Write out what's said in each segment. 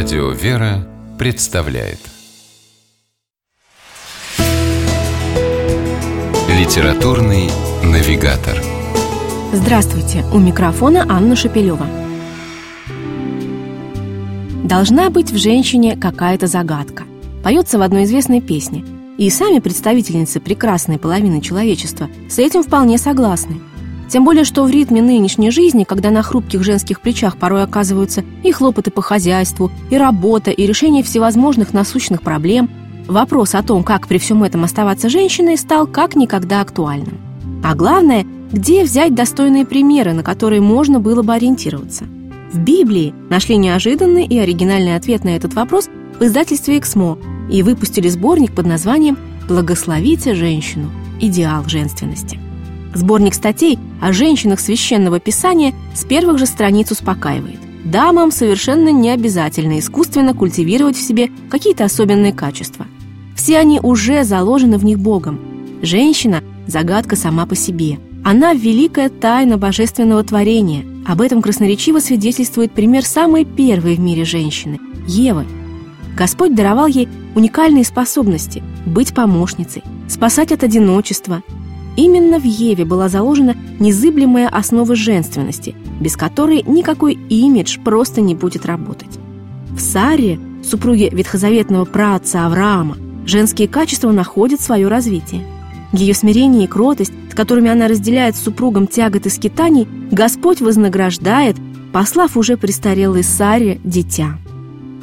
Радио «Вера» представляет Литературный навигатор Здравствуйте! У микрофона Анна Шапилева. Должна быть в женщине какая-то загадка. Поется в одной известной песне. И сами представительницы прекрасной половины человечества с этим вполне согласны. Тем более, что в ритме нынешней жизни, когда на хрупких женских плечах порой оказываются и хлопоты по хозяйству, и работа, и решение всевозможных насущных проблем, вопрос о том, как при всем этом оставаться женщиной, стал как никогда актуальным. А главное, где взять достойные примеры, на которые можно было бы ориентироваться. В Библии нашли неожиданный и оригинальный ответ на этот вопрос в издательстве «Эксмо» и выпустили сборник под названием «Благословите женщину. Идеал женственности». Сборник статей о женщинах священного писания с первых же страниц успокаивает. Дамам совершенно не обязательно искусственно культивировать в себе какие-то особенные качества. Все они уже заложены в них Богом. Женщина – загадка сама по себе. Она – великая тайна божественного творения. Об этом красноречиво свидетельствует пример самой первой в мире женщины – Евы. Господь даровал ей уникальные способности – быть помощницей, спасать от одиночества, Именно в Еве была заложена незыблемая основа женственности, без которой никакой имидж просто не будет работать. В Саре, супруге ветхозаветного праотца Авраама, женские качества находят свое развитие. Ее смирение и кротость, с которыми она разделяет с супругом тягот и скитаний, Господь вознаграждает, послав уже престарелой Саре дитя.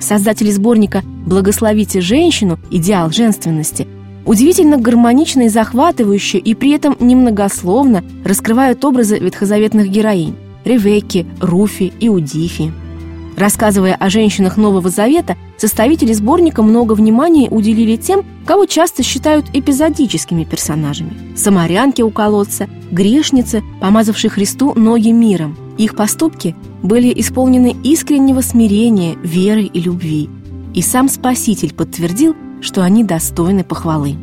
Создатели сборника «Благословите женщину. Идеал женственности» удивительно гармонично и захватывающе, и при этом немногословно раскрывают образы ветхозаветных героинь – Ревекки, Руфи и Удифи. Рассказывая о женщинах Нового Завета, составители сборника много внимания уделили тем, кого часто считают эпизодическими персонажами. Самарянки у колодца, грешницы, помазавшие Христу ноги миром. Их поступки были исполнены искреннего смирения, веры и любви. И сам Спаситель подтвердил, что они достойны похвалы.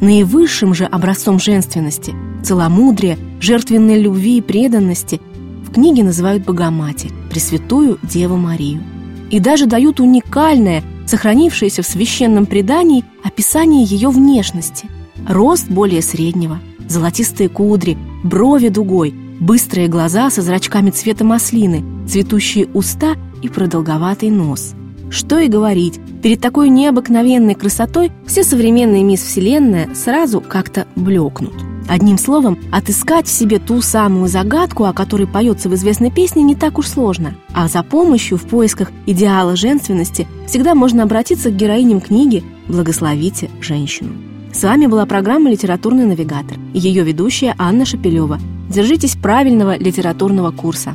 Наивысшим же образцом женственности, целомудрия, жертвенной любви и преданности в книге называют Богоматерь, Пресвятую Деву Марию. И даже дают уникальное, сохранившееся в священном предании, описание ее внешности. Рост более среднего, золотистые кудри, брови дугой, быстрые глаза со зрачками цвета маслины, цветущие уста и продолговатый нос – что и говорить, перед такой необыкновенной красотой все современные мисс Вселенная сразу как-то блекнут. Одним словом, отыскать в себе ту самую загадку, о которой поется в известной песне, не так уж сложно. А за помощью в поисках идеала женственности всегда можно обратиться к героиням книги «Благословите женщину». С вами была программа «Литературный навигатор» и ее ведущая Анна Шапилева. Держитесь правильного литературного курса.